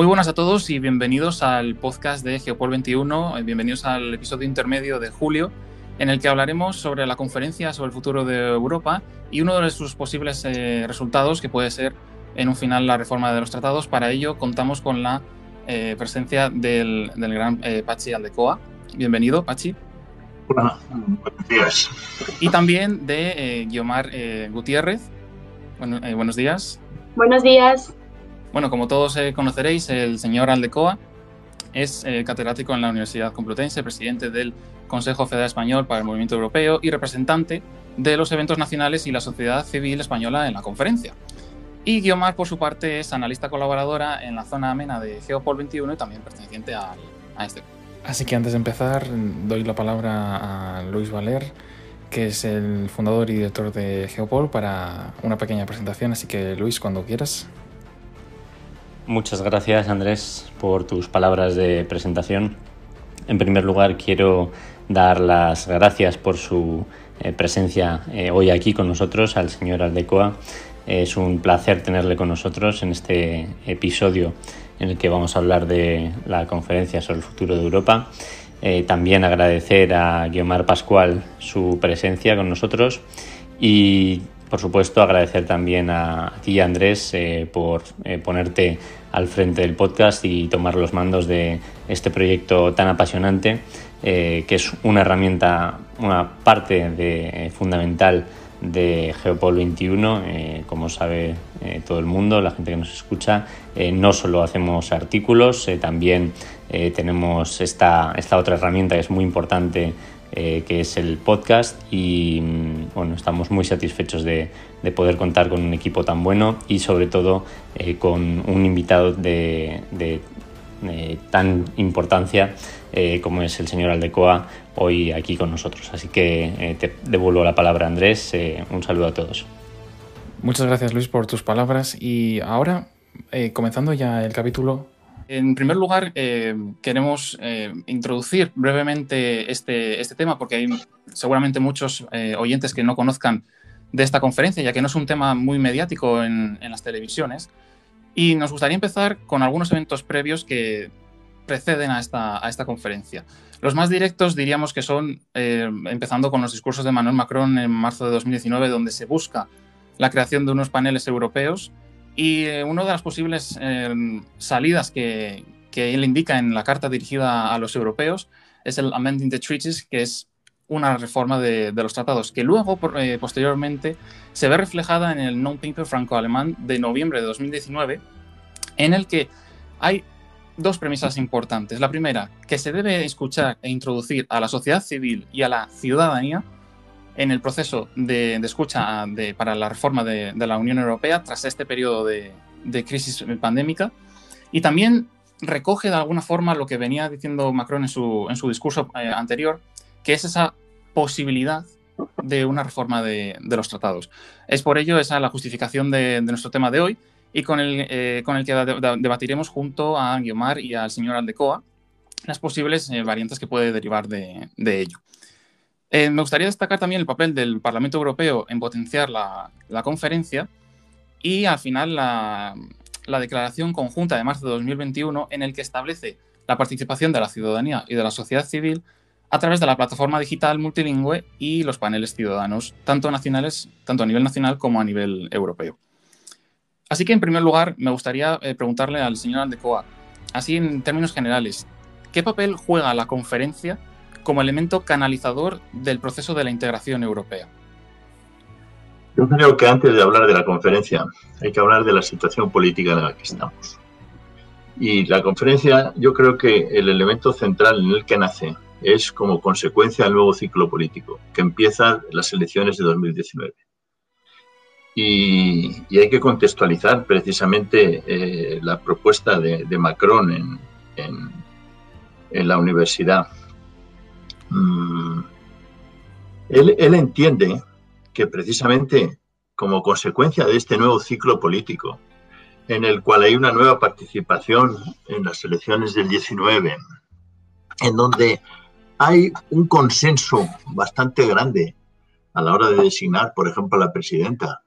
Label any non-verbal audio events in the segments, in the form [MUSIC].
Muy buenas a todos y bienvenidos al podcast de Geopol 21, eh, bienvenidos al episodio intermedio de julio, en el que hablaremos sobre la conferencia sobre el futuro de Europa y uno de sus posibles eh, resultados que puede ser en un final la reforma de los tratados. Para ello contamos con la eh, presencia del, gran Pachi Aldecoa. Bienvenido, Pachi. Hola, buenos días. Y también de Guiomar Gutiérrez. buenos días. Buenos días. Bueno, como todos eh, conoceréis, el señor Aldecoa es eh, catedrático en la Universidad Complutense, presidente del Consejo Federal Español para el Movimiento Europeo y representante de los eventos nacionales y la sociedad civil española en la conferencia. Y Guiomar, por su parte, es analista colaboradora en la zona amena de Geopol 21 y también perteneciente a, a este. Así que antes de empezar, doy la palabra a Luis Valer, que es el fundador y director de Geopol, para una pequeña presentación. Así que, Luis, cuando quieras. Muchas gracias Andrés por tus palabras de presentación. En primer lugar quiero dar las gracias por su eh, presencia eh, hoy aquí con nosotros al señor Aldecoa. Es un placer tenerle con nosotros en este episodio en el que vamos a hablar de la conferencia sobre el futuro de Europa. Eh, también agradecer a Guiomar Pascual su presencia con nosotros y por supuesto, agradecer también a ti, Andrés, eh, por eh, ponerte al frente del podcast y tomar los mandos de este proyecto tan apasionante, eh, que es una herramienta, una parte fundamental de Geopol 21. como sabe todo el mundo, la gente que nos escucha, no solo hacemos artículos, también tenemos esta, esta otra herramienta que es muy importante eh, que es el podcast y mm, bueno, estamos muy satisfechos de, poder contar con un equipo tan bueno y sobre todo eh, con un invitado de, tan importancia eh, como es el señor Aldecoa hoy aquí con nosotros. Así que te devuelvo la palabra Andrés, un saludo a todos. Muchas gracias Luis por tus palabras y ahora comenzando ya el capítulo en primer lugar, eh, queremos eh, introducir brevemente este, este, tema porque hay seguramente muchos eh, oyentes que no conozcan de esta conferencia, ya que no es un tema muy mediático en, las televisiones. Y nos gustaría empezar con algunos eventos previos que preceden a esta, a esta conferencia. Los más directos diríamos que son, empezando con los discursos de Manuel Macron en marzo de 2019, donde se busca la creación de unos paneles europeos y eh, una de las posibles eh, salidas que, él indica en la carta dirigida a los europeos es el Amending the Treaties, que es una reforma de, de los tratados, que luego, eh, posteriormente, se ve reflejada en el Non-Paper franco-alemán de noviembre de 2019, en el que hay dos premisas importantes. La primera, que se debe escuchar e introducir a la sociedad civil y a la ciudadanía en el proceso de, escucha para la reforma de, la Unión Europea tras este periodo de, crisis pandémica y también recoge de alguna forma lo que venía diciendo Macron en su, en su discurso eh, anterior, que es esa posibilidad de una reforma de, los tratados. Es por ello esa la justificación de, nuestro tema de hoy y con el, eh, con el que debatiremos junto a Guiomar y al señor Aldecoa las posibles eh, variantes que puede derivar de ello. Eh, me gustaría destacar también el papel del Parlamento Europeo en potenciar la, conferencia y al final la, declaración conjunta de marzo de 2021 en el que establece la participación de la ciudadanía y de la sociedad civil a través de la plataforma digital multilingüe y los paneles ciudadanos, tanto nacionales, tanto a nivel nacional como a nivel europeo. Así que en primer lugar me gustaría eh, preguntarle al señor Andecoa, así en términos generales, ¿qué papel juega la conferencia como elemento canalizador del proceso de la integración europea. Yo creo que antes de hablar de la conferencia hay que hablar de la situación política en la que estamos. Y la conferencia, yo creo que el elemento central en el que nace es como consecuencia del nuevo ciclo político, que empieza las elecciones de 2019. Y, hay que contextualizar precisamente eh, la propuesta de, Macron en la universidad Mm. él, entiende que precisamente como consecuencia de este nuevo ciclo político, en el cual hay una nueva participación en las elecciones del 19, en donde hay un consenso bastante grande a la hora de designar, por ejemplo, a la presidenta,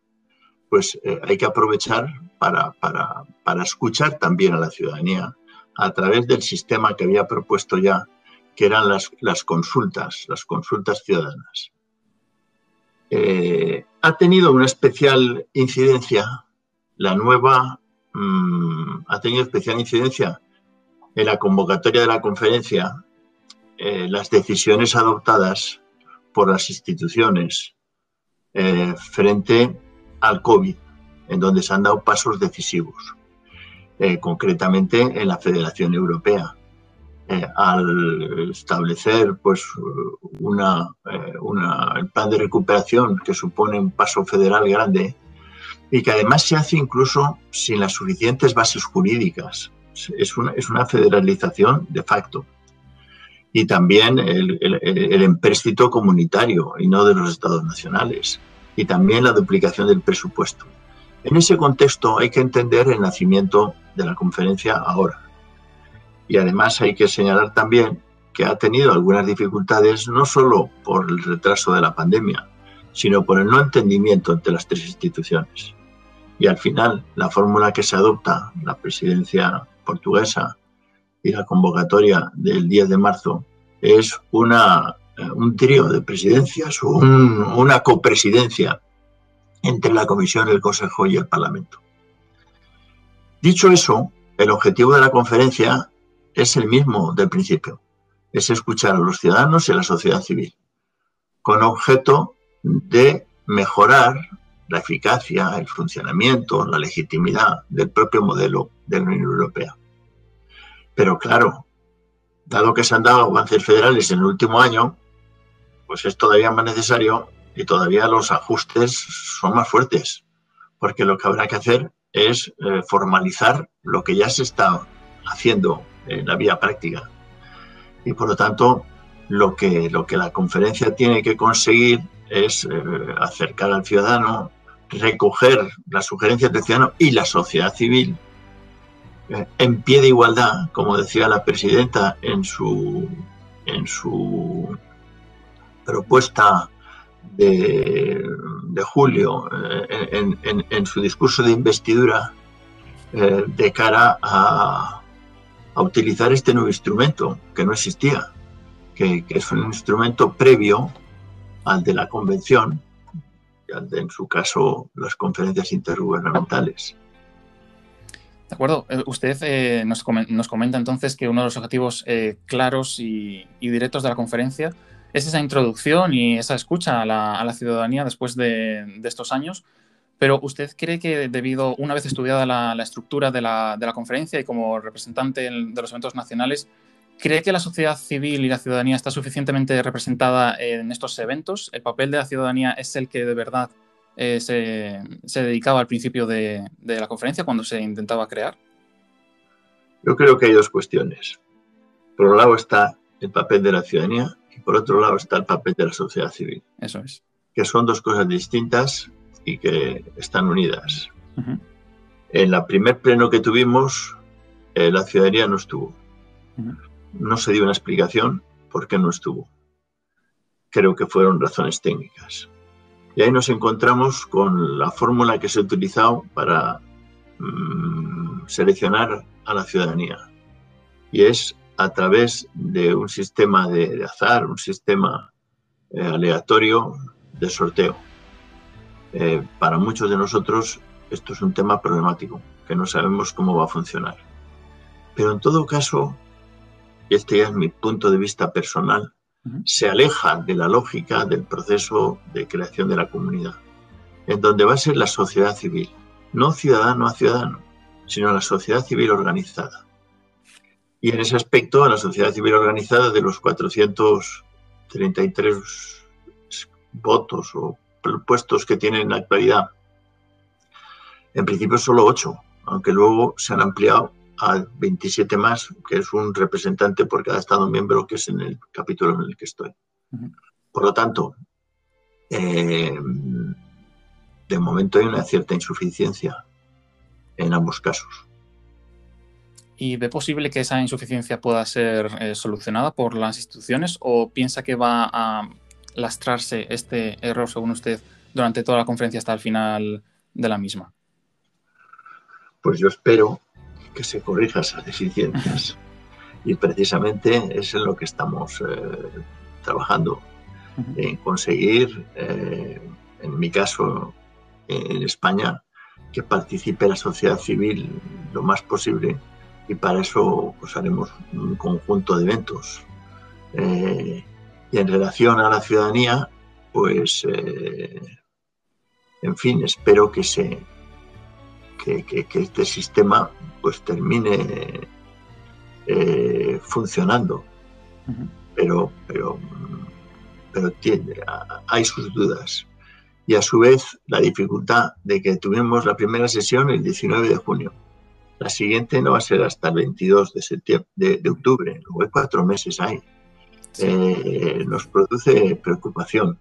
pues eh, hay que aprovechar para, escuchar también a la ciudadanía a través del sistema que había propuesto ya, que eran las, las consultas, las consultas ciudadanas. Eh, ha tenido una especial incidencia la nueva, mm, ha tenido especial incidencia en la convocatoria de la conferencia eh, las decisiones adoptadas por las instituciones eh, frente al COVID, en donde se han dado pasos decisivos, concretamente en la Federación Europea, al establecer pues, una, una, el plan de recuperación que supone un paso federal grande y que además se hace incluso sin las suficientes bases jurídicas. Es una, es una federalización de facto y también el, el, empréstito comunitario y no de los estados nacionales, y también la duplicación del presupuesto. En ese contexto hay que entender el nacimiento de la conferencia ahora. Y además hay que señalar también que ha tenido algunas dificultades no solo por el retraso de la pandemia, sino por el no entendimiento entre las tres instituciones. Y al final, la fórmula que se adopta, la presidencia portuguesa, y la convocatoria del 10 de marzo es una, eh, un trío de presidencias una copresidencia entre la Comisión, el Consejo y el Parlamento. Dicho eso, el objetivo de la conferencia es el mismo del principio, es escuchar a los ciudadanos y a la sociedad civil, con objeto de mejorar la eficacia, el funcionamiento, la legitimidad del propio modelo de la Unión Europea. Pero claro, dado que se han dado avances federales en el último año, pues es todavía más necesario y todavía los ajustes son más fuertes, porque lo que habrá que hacer es eh, formalizar lo que ya se está haciendo en la vía práctica. Y por lo tanto, lo que, lo que la conferencia tiene que conseguir es eh, acercar al ciudadano, recoger las sugerencias del ciudadano y la sociedad civil en pie de igualdad, como decía la presidenta en su, en su propuesta de, julio, eh, en, su discurso de investidura, eh, de cara a, utilizar este nuevo instrumento que no existía, que, que, es un instrumento previo al de la convención, y al de, en su caso, las conferencias intergubernamentales. De acuerdo. Eh, usted eh, nos, comenta entonces que uno de los objetivos eh, claros y, directos de la conferencia es esa introducción y esa escucha a la, ciudadanía después de, estos años. Pero ¿usted cree que debido, una vez estudiada la, estructura de la, de la, conferencia y como representante de los eventos nacionales, ¿cree que la sociedad civil y la ciudadanía está suficientemente representada en estos eventos? ¿El papel de la ciudadanía es el que de verdad eh, se, dedicaba al principio de, la conferencia cuando se intentaba crear? Yo creo que hay dos cuestiones. Por un lado está el papel de la ciudadanía y por otro lado está el papel de la sociedad civil. Eso es. Que son dos cosas distintas y que están unidas. En la primer pleno que tuvimos, eh, la ciudadanía no estuvo. No se dio una explicación por qué no estuvo. Creo que fueron razones técnicas. Y ahí nos encontramos con la fórmula que se ha utilizado para mm, seleccionar a la ciudadanía. Y es a través de un sistema de, azar, un sistema eh, aleatorio de sorteo. Eh, para muchos de nosotros esto es un tema problemático, que no sabemos cómo va a funcionar. Pero en todo caso, y este ya es mi punto de vista personal, se aleja de la lógica del proceso de creación de la comunidad, en donde va a ser la sociedad civil, no ciudadano a ciudadano, sino la sociedad civil organizada. Y en ese aspecto, a la sociedad civil organizada de los 433 votos o puestos que tiene en la actualidad, en principio solo 8, aunque luego se han ampliado a 27 más, que es un representante por cada Estado miembro, que es en el capítulo en el que estoy. Por lo tanto, eh, de momento hay una cierta insuficiencia en ambos casos. ¿Y ve posible que esa insuficiencia pueda ser eh, solucionada por las instituciones o piensa que va a lastrarse este error, según usted, durante toda la conferencia hasta el final de la misma? Pues yo espero que se corrija esas deficiencias y precisamente es en lo que estamos eh, trabajando, en conseguir, eh, en mi caso, en España, que participe la sociedad civil lo más posible y para eso pues, haremos un conjunto de eventos. Eh, en relación a la ciudadanía, pues, en fin, espero que se que, este sistema pues termine eh, funcionando. Pero, pero, pero tiene, hay sus dudas. Y a su vez la dificultad de que tuvimos la primera sesión el 19 de junio. La siguiente no va a ser hasta el 22 de, septiembre, de, octubre, luego hay cuatro meses ahí. Eh, nos produce preocupación.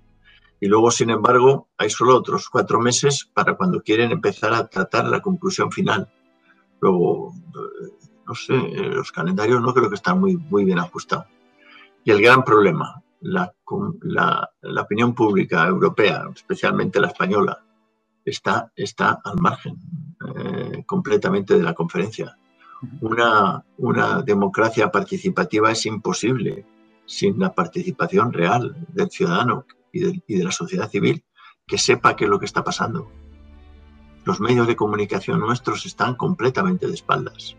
Y luego, sin embargo, hay solo otros cuatro meses para cuando quieren empezar a tratar la conclusión final. Luego, eh, no sé, los calendarios no creo que están muy, muy bien ajustados. Y el gran problema, la, la, opinión pública europea, especialmente la española, está, está al margen eh, completamente de la conferencia. Una, una democracia participativa es imposible sin la participación real del ciudadano y de, la sociedad civil que sepa qué es lo que está pasando. Los medios de comunicación nuestros están completamente de espaldas.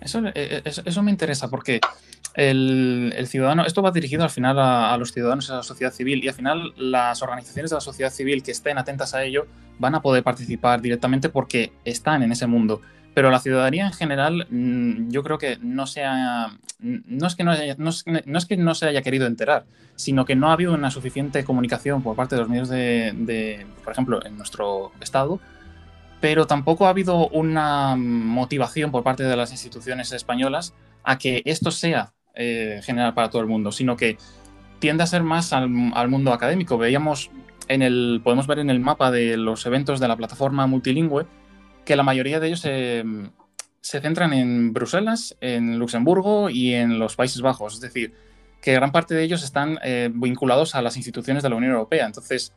Eso, eh, eh, me interesa porque el, ciudadano, esto va dirigido al final a, los ciudadanos y a la sociedad civil y al final las organizaciones de la sociedad civil que estén atentas a ello van a poder participar directamente porque están en ese mundo. Pero la ciudadanía en general, mm, yo creo que no se no es que no, es, que no se haya querido enterar, sino que no ha habido una suficiente comunicación por parte de los medios de, por ejemplo, en nuestro estado, pero tampoco ha habido una motivación por parte de las instituciones españolas a que esto sea eh, general para todo el mundo, sino que tiende a ser más al, al, mundo académico. Veíamos en el, podemos ver en el mapa de los eventos de la plataforma multilingüe que la mayoría de ellos se, centran en Bruselas, en Luxemburgo y en los Países Bajos. Es decir, que gran parte de ellos están eh, vinculados a las instituciones de la Unión Europea. Entonces,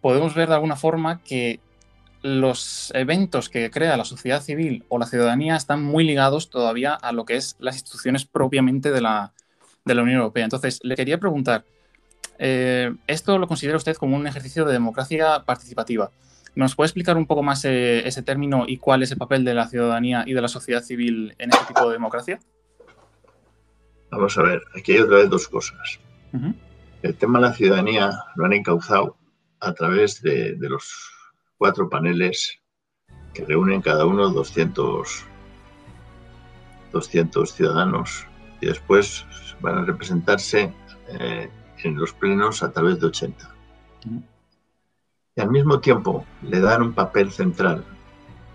podemos ver de alguna forma que los eventos que crea la sociedad civil o la ciudadanía están muy ligados todavía a lo que es las instituciones propiamente de la, Unión Europea. Entonces, le quería preguntar, eh, ¿esto lo considera usted como un ejercicio de democracia participativa? ¿Nos puede explicar un poco más eh, ese término y cuál es el papel de la ciudadanía y de la sociedad civil en este tipo de democracia? Vamos a ver, aquí hay otra vez dos cosas. El tema de la ciudadanía lo han encauzado a través de, los cuatro paneles que reúnen cada uno 200, 200 ciudadanos y después van a representarse eh, en los plenos a través de 80 y al mismo tiempo le dan un papel central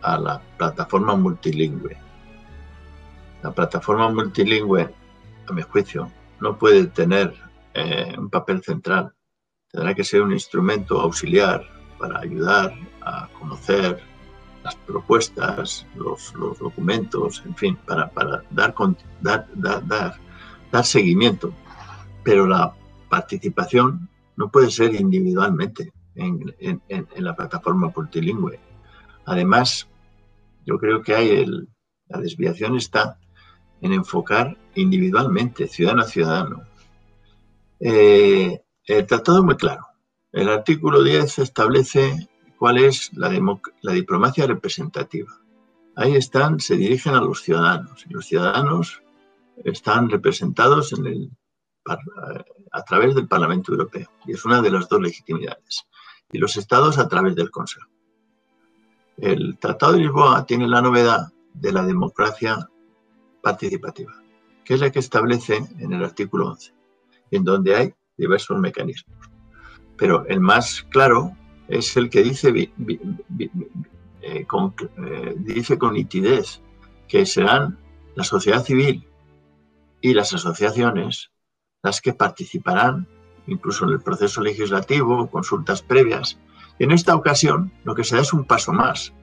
a la plataforma multilingüe. La plataforma multilingüe, a mi juicio, no puede tener eh, un papel central. Tendrá que ser un instrumento auxiliar para ayudar a conocer las propuestas, los, documentos, en fin, para, dar, seguimiento. Pero la participación no puede ser individualmente en, la plataforma multilingüe. Además, yo creo que hay la desviación está en enfocar individualmente, ciudadano a ciudadano. Eh, el tratado es muy claro. El artículo 10 establece cuál es la, diplomacia representativa. Ahí están, se dirigen a los ciudadanos y los ciudadanos están representados en el, a través del Parlamento Europeo y es una de las dos legitimidades y los estados a través del Consejo. El Tratado de Lisboa tiene la novedad de la democracia participativa, que es la que establece en el artículo 11, en donde hay diversos mecanismos. Pero el más claro es el que dice, eh, con, eh, con nitidez que serán la sociedad civil y las asociaciones las que participarán incluso en el proceso legislativo, consultas previas. En esta ocasión, lo que se da es un paso más.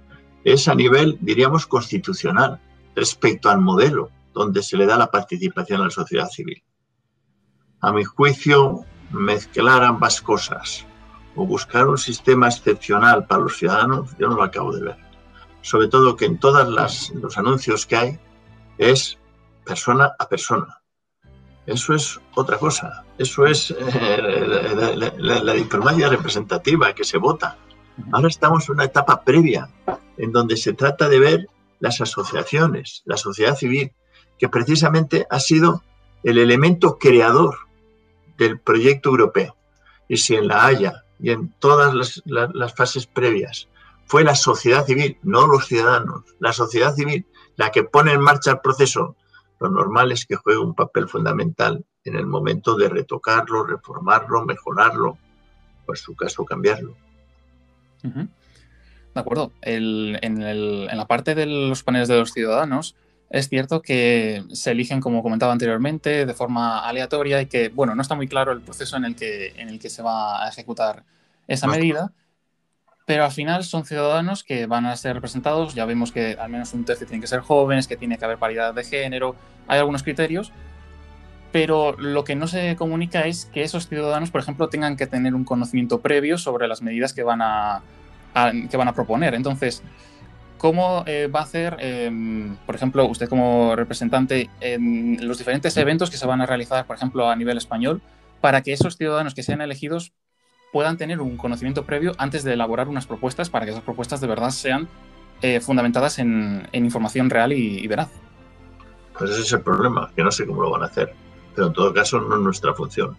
Es a nivel, diríamos, constitucional, respecto al modelo donde se le da la participación a la sociedad civil. A mi juicio, mezclar ambas cosas o buscar un sistema excepcional para los ciudadanos, yo no lo acabo de ver. Sobre todo que en todos los anuncios que hay es persona a persona. Eso es otra cosa. Eso es eh, la, diplomacia representativa que se vota. Ahora estamos en una etapa previa en donde se trata de ver las asociaciones, la sociedad civil, que precisamente ha sido el elemento creador del proyecto europeo. Y si en La Haya y en todas las, fases previas fue la sociedad civil, no los ciudadanos, la sociedad civil la que pone en marcha el proceso, lo normal es que juegue un papel fundamental en el momento de retocarlo, reformarlo, mejorarlo, o en su caso cambiarlo. De acuerdo. en, la parte de los paneles de los ciudadanos, es cierto que se eligen, como comentaba anteriormente, de forma aleatoria y que, bueno, no está muy claro el proceso en el que, en el que se va a ejecutar esa medida, pero al final son ciudadanos que van a ser representados. Ya vemos que al menos un tercio tiene que ser jóvenes, que tiene que haber paridad de género, hay algunos criterios, pero lo que no se comunica es que esos ciudadanos, por ejemplo, tengan que tener un conocimiento previo sobre las medidas que van a, que van a proponer. Entonces, ¿Cómo eh, va a hacer, em, por ejemplo, usted como representante en los diferentes eventos que se van a realizar, por ejemplo, a nivel español, para que esos ciudadanos que sean elegidos puedan tener un conocimiento previo antes de elaborar unas propuestas para que esas propuestas de verdad sean eh, fundamentadas en, información real y, veraz? Pues ese es el problema, que no sé cómo lo van a hacer, pero en todo caso no es nuestra función.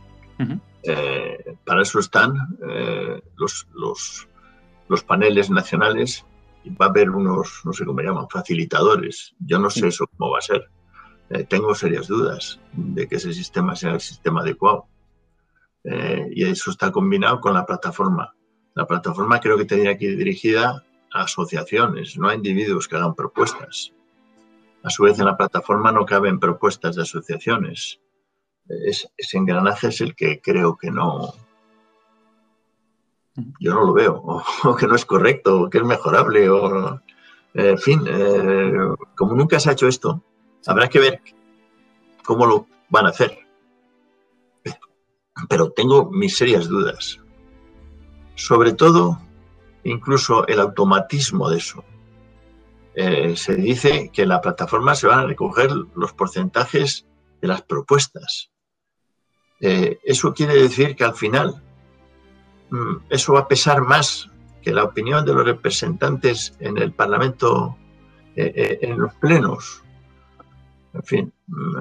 Eh, para eso están los, los, los paneles nacionales va a haber unos, no sé cómo llaman, facilitadores. Yo no sé eso cómo va a ser. Eh, tengo serias dudas de que ese sistema sea el sistema adecuado. Eh, y eso está combinado con la plataforma. La plataforma creo que tendría que ir dirigida a asociaciones, no a individuos que hagan propuestas. A su vez, en la plataforma no caben propuestas de asociaciones. Ese engranaje es el que creo que no, yo no lo veo, [LAUGHS] o, que no es correcto, o que es mejorable, o en fin, eh, como nunca se ha hecho esto, habrá que ver cómo lo van a hacer. Pero tengo mis serias dudas. Sobre todo, incluso el automatismo de eso. Eh, se dice que en la plataforma se van a recoger los porcentajes de las propuestas. Eh, eso quiere decir que al final Mm, eso va a pesar más que la opinión de los representantes en el Parlamento, eh, eh, en los plenos. En fin, mm,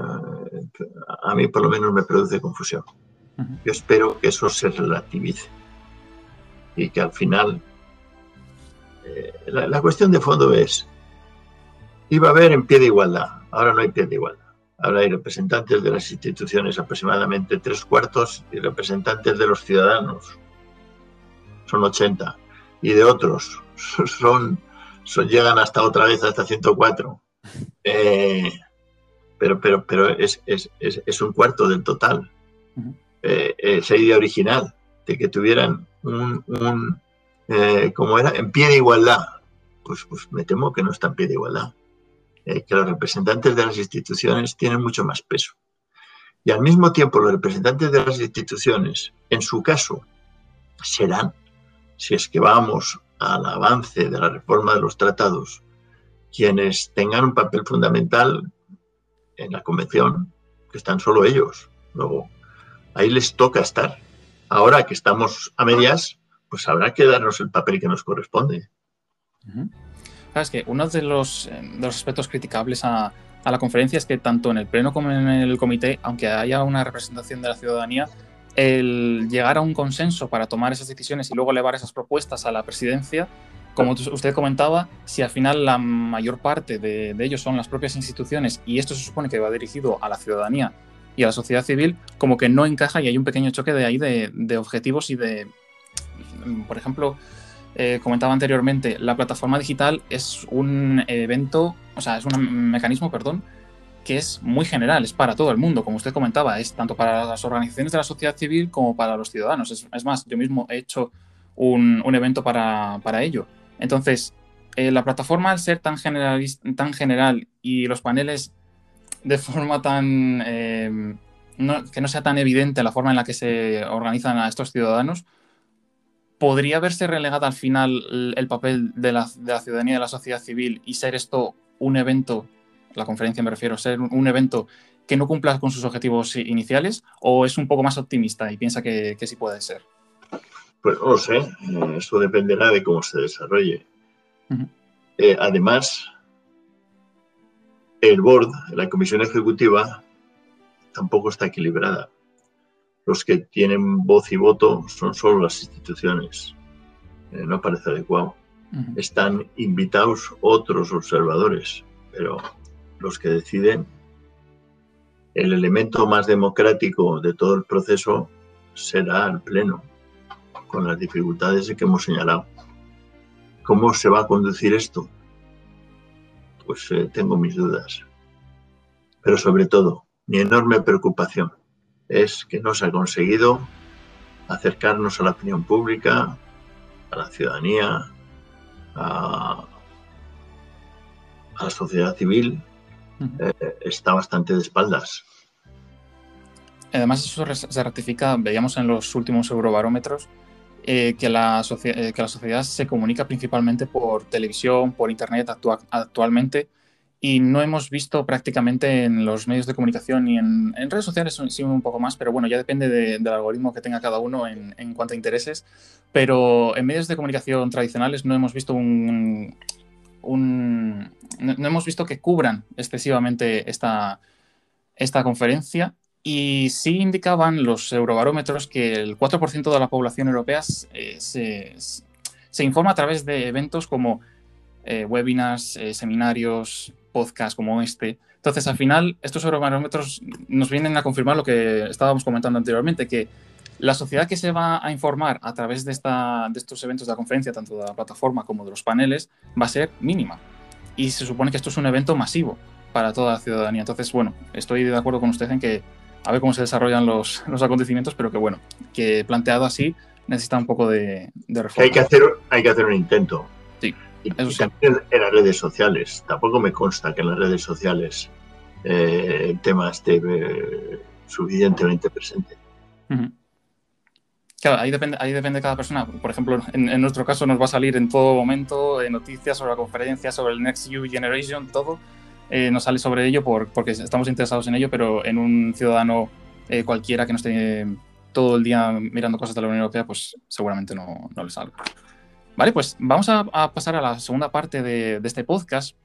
a mí por lo menos me produce confusión. Yo espero que eso se relativice y que al final la, cuestión de fondo es, iba a haber en pie de igualdad, ahora no hay pie de igualdad. Ahora hay representantes de las instituciones, aproximadamente tres cuartos, y representantes de los ciudadanos, son 80, y de otros [LAUGHS] son, son llegan hasta otra vez hasta 104. Eh, pero pero, pero es, es, es, un cuarto del total. Eh, esa idea original de que tuvieran un, un eh, como era, en pie de igualdad, pues, pues me temo que no está en pie de igualdad. Que los representantes de las instituciones tienen mucho más peso. Y al mismo tiempo los representantes de las instituciones, en su caso, serán si es que vamos al avance de la reforma de los tratados, quienes tengan un papel fundamental en la convención, que están solo ellos. Luego, ahí les toca estar. Ahora que estamos a medias, pues habrá que darnos el papel que nos corresponde. Es que uno de los, eh, de los aspectos criticables a, a, la conferencia es que tanto en el pleno como en el comité, aunque haya una representación de la ciudadanía, el llegar a un consenso para tomar esas decisiones y luego elevar esas propuestas a la presidencia, como usted comentaba, si al final la mayor parte de, ellos son las propias instituciones y esto se supone que va dirigido a la ciudadanía y a la sociedad civil, como que no encaja y hay un pequeño choque de ahí de, objetivos y de, por ejemplo, eh, comentaba anteriormente, la plataforma digital es un evento, o sea, es un mecanismo, perdón, que es muy general, es para todo el mundo, como usted comentaba, es tanto para las organizaciones de la sociedad civil como para los ciudadanos. Es, más, yo mismo he hecho un, evento para, ello. Entonces, eh, la plataforma, al ser tan, tan general y los paneles de forma tan... Eh, que no sea tan evidente la forma en la que se organizan a estos ciudadanos, ¿podría verse relegada al final el papel de la, ciudadanía y de la sociedad civil y ser esto un evento, la conferencia me refiero, ser un, evento que no cumpla con sus objetivos iniciales o es un poco más optimista y piensa que, sí puede ser? Pues no lo sé, eh, eso dependerá de cómo se desarrolle. Eh, además, el board, la comisión ejecutiva, tampoco está equilibrada los que tienen voz y voto son solo las instituciones. Eh, no parece adecuado. Están invitados otros observadores, pero los que deciden, el elemento más democrático de todo el proceso será el Pleno, con las dificultades que hemos señalado. ¿Cómo se va a conducir esto? Pues eh, tengo mis dudas. Pero sobre todo, mi enorme preocupación es que no se ha conseguido acercarnos a la opinión pública, a la ciudadanía, a, la sociedad civil. Eh, está bastante de espaldas. Además, eso se ratifica, veíamos en los últimos eurobarómetros, eh, que, la eh, que, la sociedad se comunica principalmente por televisión, por Internet actualmente, y no hemos visto prácticamente en los medios de comunicación y en, redes sociales sí un poco más, pero bueno, ya depende del algoritmo que tenga cada uno en, cuanto a intereses. Pero en medios de comunicación tradicionales no hemos visto un, un no, hemos visto que cubran excesivamente esta, esta conferencia y sí indicaban los eurobarómetros que el 4% de la población europea eh, se, se, informa a través de eventos como eh, webinars, eh, seminarios, podcast como este. Entonces, al final, estos eurobarómetros nos vienen a confirmar lo que estábamos comentando anteriormente, que la sociedad que se va a informar a través de, esta, de estos eventos de la conferencia, tanto de la plataforma como de los paneles, va a ser mínima. Y se supone que esto es un evento masivo para toda la ciudadanía. Entonces, bueno, estoy de acuerdo con usted en que a ver cómo se desarrollan los, los acontecimientos, pero que bueno, que planteado así necesita un poco de, de reforma. Hay que, hacer, hay que hacer un intento. Sí. Y, también en las redes sociales. Tampoco me consta que en las redes sociales eh, el tema esté eh, suficientemente presente. Claro, ahí depende, ahí depende de cada persona. Por ejemplo, en, nuestro caso nos va a salir en todo momento eh, noticias sobre la conferencia, sobre el Next U Generation, todo. nos sale sobre ello por, porque estamos interesados en ello, pero en un ciudadano cualquiera que no esté todo el día mirando cosas de la Unión Europea, pues seguramente no, no le salga. Vale, pues vamos a, pasar a la segunda parte de, este podcast,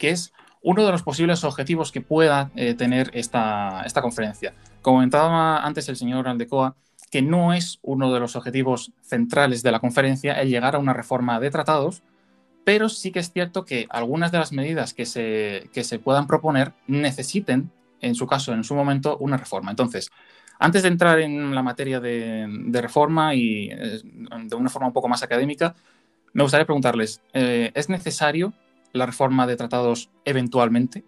que es uno de los posibles objetivos que pueda eh, tener esta, esta conferencia. Comentaba antes el señor Aldecoa que no es uno de los objetivos centrales de la conferencia el llegar a una reforma de tratados, pero sí que es cierto que algunas de las medidas que se, que se puedan proponer necesiten, en su caso, en su momento, una reforma. Entonces, antes de entrar en la materia de, reforma y eh, de una forma un poco más académica, me gustaría preguntarles, eh, ¿es necesario la reforma de tratados eventualmente?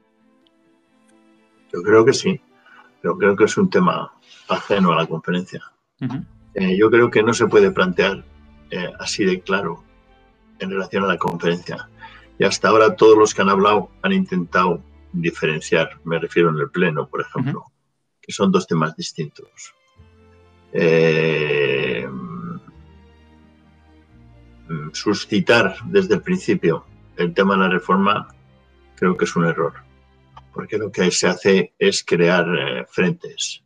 Yo creo que sí, pero creo que es un tema ajeno a la conferencia. Eh, yo creo que no se puede plantear así de claro en relación a la conferencia. Y hasta ahora todos los que han hablado han intentado diferenciar, me refiero en el Pleno, por ejemplo son dos temas distintos. Eh, suscitar desde el principio el tema de la reforma creo que es un error, porque lo que se hace es crear eh, frentes.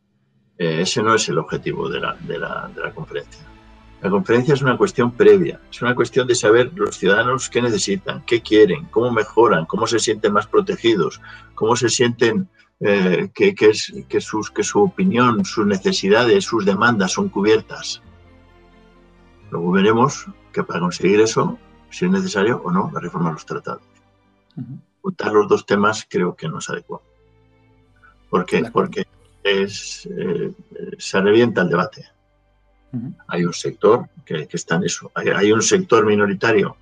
Eh, ese no es el objetivo de la, de la conferencia. La conferencia es una cuestión previa, es una cuestión de saber los ciudadanos qué necesitan, qué quieren, cómo mejoran, cómo se sienten más protegidos, cómo se sienten eh, que, es, que, sus, que su opinión, sus necesidades, sus demandas son cubiertas. Luego veremos que para conseguir eso, si es necesario o no, la reforma de los tratados. Juntar los dos temas creo que no es adecuado. ¿Por qué? Porque es, eh, se revienta el debate. Hay un sector que, está en eso. hay, un sector minoritario.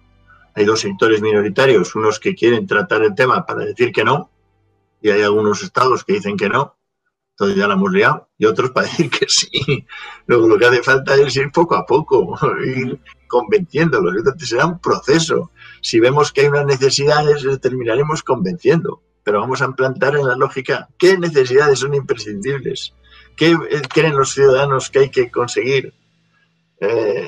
Hay dos sectores minoritarios, unos que quieren tratar el tema para decir que no, y hay algunos estados que dicen que no, entonces ya la hemos liado, y otros para [LAUGHS] decir que sí. Luego lo que hace falta es ir poco a poco, [LAUGHS] ir convenciéndolos. Entonces será un proceso. Si vemos que hay unas necesidades, terminaremos convenciendo. Pero vamos a implantar en la lógica qué necesidades son imprescindibles, qué eh, creen los ciudadanos que hay que conseguir. Eh,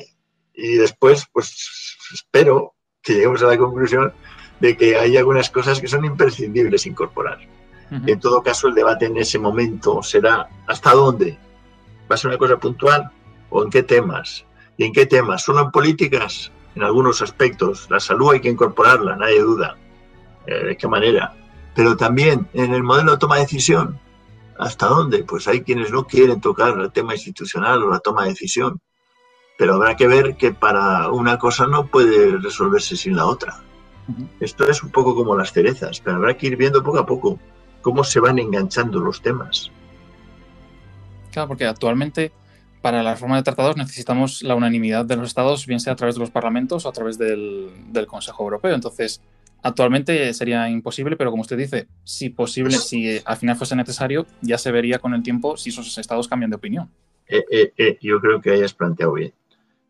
y después, pues espero que lleguemos a la conclusión de que hay algunas cosas que son imprescindibles incorporar. En todo caso, el debate en ese momento será hasta dónde. ¿Va a ser una cosa puntual o en qué temas? ¿Y en qué temas? ¿Solo en políticas? En algunos aspectos. La salud hay que incorporarla, nadie duda. Eh, ¿De qué manera? Pero también en el modelo de toma de decisión. ¿Hasta dónde? Pues hay quienes no quieren tocar el tema institucional o la toma de decisión. Pero habrá que ver que para una cosa no puede resolverse sin la otra. Esto es un poco como las cerezas, pero habrá que ir viendo poco a poco cómo se van enganchando los temas. Claro, porque actualmente para la reforma de tratados necesitamos la unanimidad de los estados, bien sea a través de los parlamentos o a través del, del Consejo Europeo. Entonces, actualmente sería imposible, pero como usted dice, si posible, si al final fuese necesario, ya se vería con el tiempo si esos estados cambian de opinión. Eh, eh, eh, yo creo que hayas planteado bien.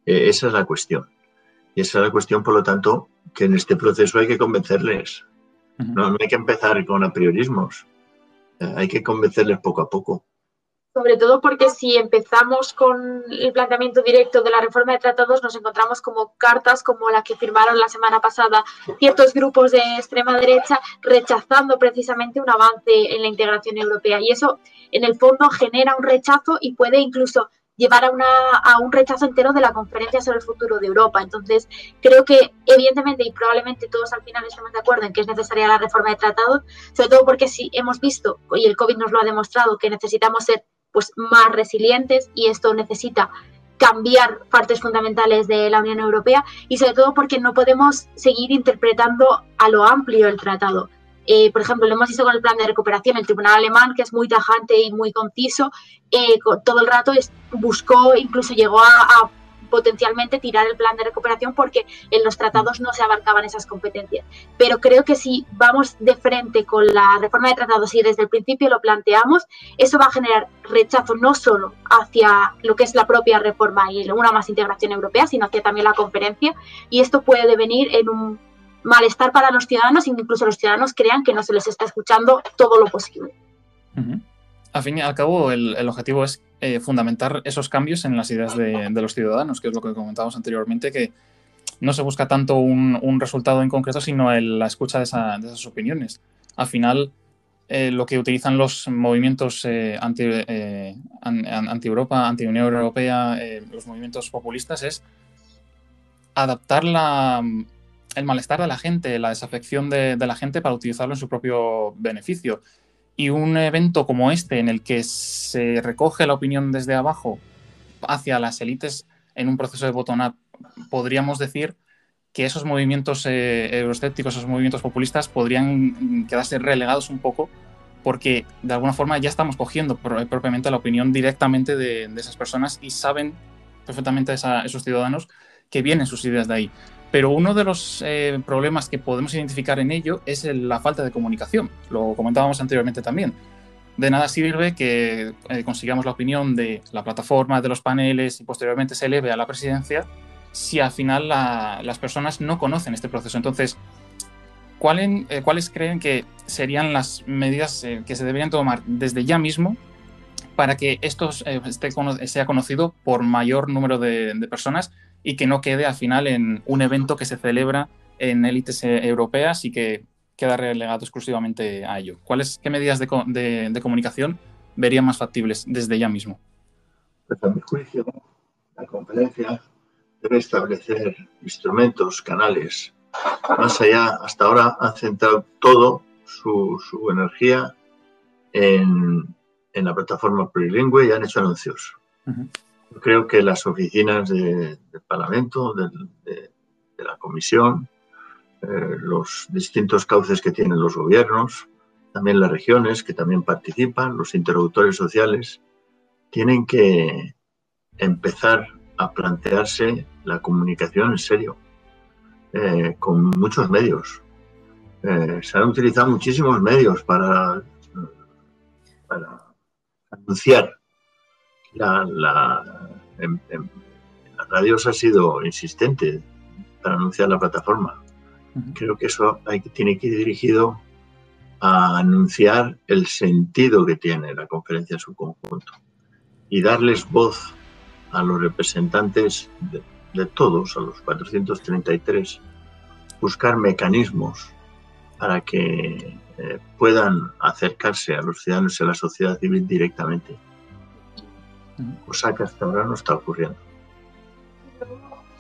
esa es la cuestión. Y esa es la cuestión, por lo tanto, que en este proceso hay que convencerles. No, hay que empezar con apriorismos. Eh, hay que convencerles poco a poco. Sobre todo porque si empezamos con el planteamiento directo de la reforma de tratados, nos encontramos como cartas como la que firmaron la semana pasada ciertos grupos de extrema derecha rechazando precisamente un avance en la integración europea. Y eso, en el fondo, genera un rechazo y puede incluso llevar a, una, a un rechazo entero de la conferencia sobre el futuro de Europa. Entonces, creo que evidentemente y probablemente todos al final estamos de acuerdo en que es necesaria la reforma de tratados, sobre todo porque si hemos visto, y el COVID nos lo ha demostrado, que necesitamos ser pues, más resilientes y esto necesita cambiar partes fundamentales de la Unión Europea y sobre todo porque no podemos seguir interpretando a lo amplio el tratado. Eh, por ejemplo, lo hemos visto con el plan de recuperación. El tribunal alemán, que es muy tajante y muy conciso, eh, todo el rato buscó, incluso llegó a, potencialmente tirar el plan de recuperación porque en los tratados no se abarcaban esas competencias. Pero creo que si vamos de frente con la reforma de tratados y desde el principio lo planteamos, eso va a generar rechazo no solo hacia lo que es la propia reforma y una más integración europea, sino hacia también la conferencia. Y esto puede devenir en un malestar para los ciudadanos, incluso los ciudadanos crean que no se les está escuchando todo lo posible. Al fin y al cabo, el, objetivo es eh, fundamentar esos cambios en las ideas de, los ciudadanos, que es lo que comentábamos anteriormente, que no se busca tanto un, resultado en concreto, sino la escucha de, esas opiniones. Al final, eh, lo que utilizan los movimientos eh, anti, anti, Europa, anti Unión Europea, los movimientos populistas, es adaptar la, el malestar de la gente, la desafección de, la gente para utilizarlo en su propio beneficio. Y un evento como este, en el que se recoge la opinión desde abajo hacia las élites en un proceso de bottom-up, podríamos decir que esos movimientos eh, euroscépticos, esos movimientos populistas, podrían quedarse relegados un poco porque de alguna forma ya estamos cogiendo propiamente la opinión directamente de, esas personas y saben perfectamente esos ciudadanos que vienen sus ideas de ahí. Pero uno de los eh, problemas que podemos identificar en ello es la falta de comunicación. Lo comentábamos anteriormente también. De nada sirve que eh, consigamos la opinión de la plataforma, de los paneles y posteriormente se eleve a la presidencia si al final las personas no conocen este proceso. Entonces, eh, ¿cuáles creen que serían las medidas que se deberían tomar desde ya mismo para que esto sea conocido por mayor número de personas y que no quede al final en un evento que se celebra en élites eh, europeas y que queda relegado exclusivamente a ello. ¿Cuáles, ¿Qué medidas de, comunicación verían más factibles desde ya mismo? Pues a mi juicio, la conferencia debe establecer instrumentos, canales. Más allá, hasta ahora han centrado todo su, energía en, la plataforma plurilingüe y han hecho anuncios creo que las oficinas del Parlamento, de, la Comisión, eh, los distintos cauces que tienen los gobiernos, también las regiones que también participan, los interlocutores sociales, tienen que empezar a plantearse la comunicación en serio, eh, con muchos medios. Eh, se han utilizado muchísimos medios para, para anunciar la, en, las radios ha sido insistente para anunciar la plataforma. Creo que eso hay, tiene que ir dirigido a anunciar el sentido que tiene la conferencia en su conjunto y darles voz a los representantes de todos, a los 433, buscar mecanismos para que eh, puedan acercarse a los ciudadanos y a la sociedad civil directamente. Cosa que hasta ahora no está ocurriendo.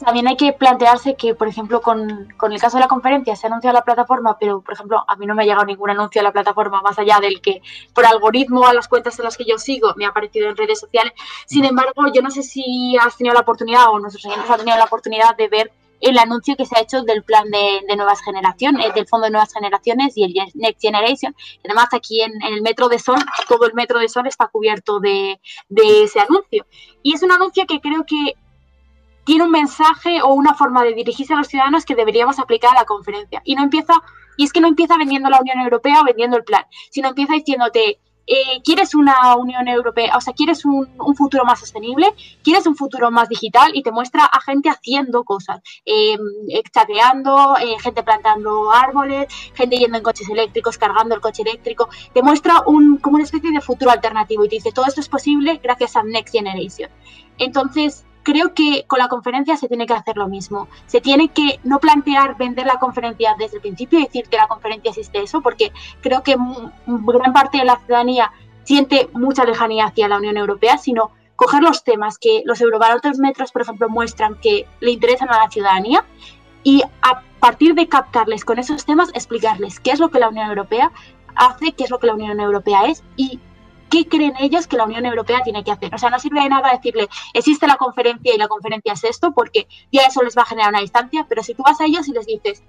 También hay que plantearse que, por ejemplo, con, con, el caso de la conferencia se ha anunciado la plataforma, pero, por ejemplo, a mí no me ha llegado ningún anuncio de la plataforma más allá del que por algoritmo a las cuentas en las que yo sigo me ha aparecido en redes sociales. Sin embargo, yo no sé si has tenido la oportunidad o nuestros oyentes han tenido la oportunidad de ver el anuncio que se ha hecho del plan de, nuevas generaciones, del Fondo de Nuevas Generaciones y el Next Generation. Además, aquí en, el Metro de Sol, [LAUGHS] todo el Metro de Sol está cubierto de, de ese anuncio. Y es un anuncio que creo que tiene un mensaje o una forma de dirigirse a los ciudadanos que deberíamos aplicar a la conferencia. Y no empieza, y es que no empieza vendiendo la Unión Europea o vendiendo el plan, sino empieza diciéndote, eh, ¿quieres una Unión Europea? O sea, ¿quieres un, futuro más sostenible? ¿Quieres un futuro más digital? Y te muestra a gente haciendo cosas, eh, chateando, eh, gente plantando árboles, gente yendo en coches eléctricos, cargando el coche eléctrico. Te muestra un, como una especie de futuro alternativo y te dice, todo esto es posible gracias a Next Generation. Entonces, creo que con la conferencia se tiene que hacer lo mismo. Se tiene que no plantear vender la conferencia desde el principio y decir que la conferencia existe eso, porque creo que gran parte de la ciudadanía siente mucha lejanía hacia la Unión Europea, sino coger los temas que los metros, por ejemplo, muestran que le interesan a la ciudadanía y a partir de captarles con esos temas, explicarles qué es lo que la Unión Europea hace, qué es lo que la Unión Europea es y qué creen ellos que la Unión Europea tiene que hacer. O sea, no sirve de nada decirle, existe la conferencia y la conferencia es esto, porque ya eso les va a generar una distancia, pero si tú vas a ellos y les dices,